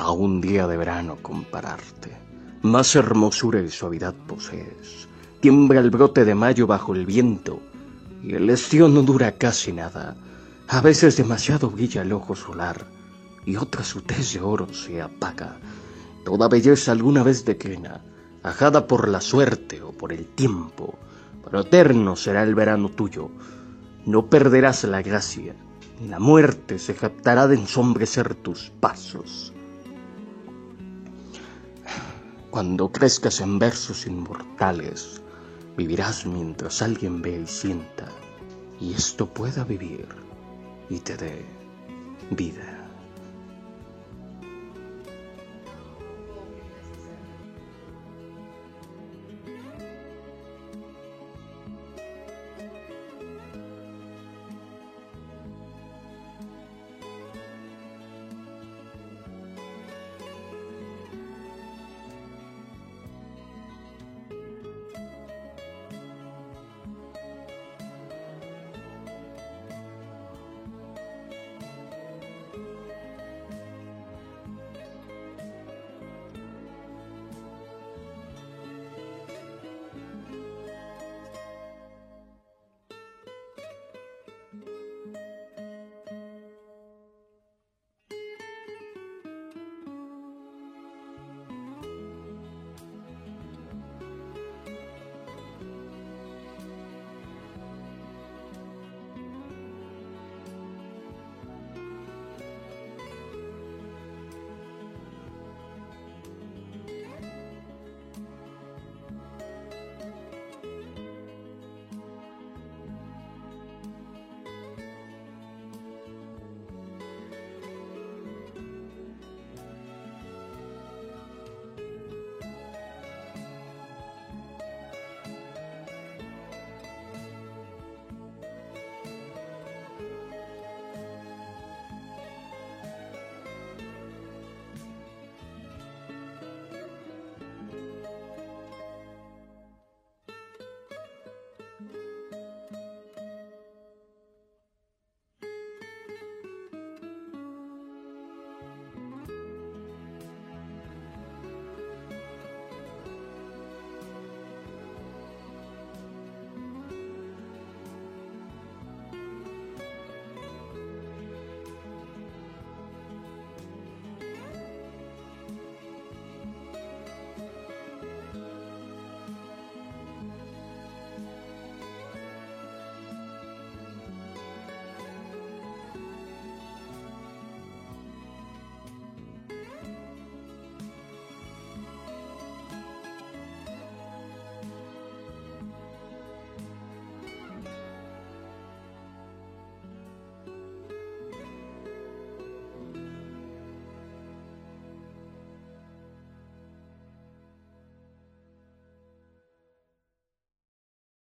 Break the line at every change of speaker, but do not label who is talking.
a un día de verano compararte. Más hermosura y suavidad posees. Tiembla el brote de mayo bajo el viento y el estío no dura casi nada. A veces demasiado brilla el ojo solar y otra su tez de oro se apaga. Toda belleza alguna vez declina, ajada por la suerte o por el tiempo, pero eterno será el verano tuyo. No perderás la gracia, ni la muerte se jactará de ensombrecer tus pasos. Cuando crezcas en versos inmortales, vivirás mientras alguien ve y sienta, y esto pueda vivir y te dé vida.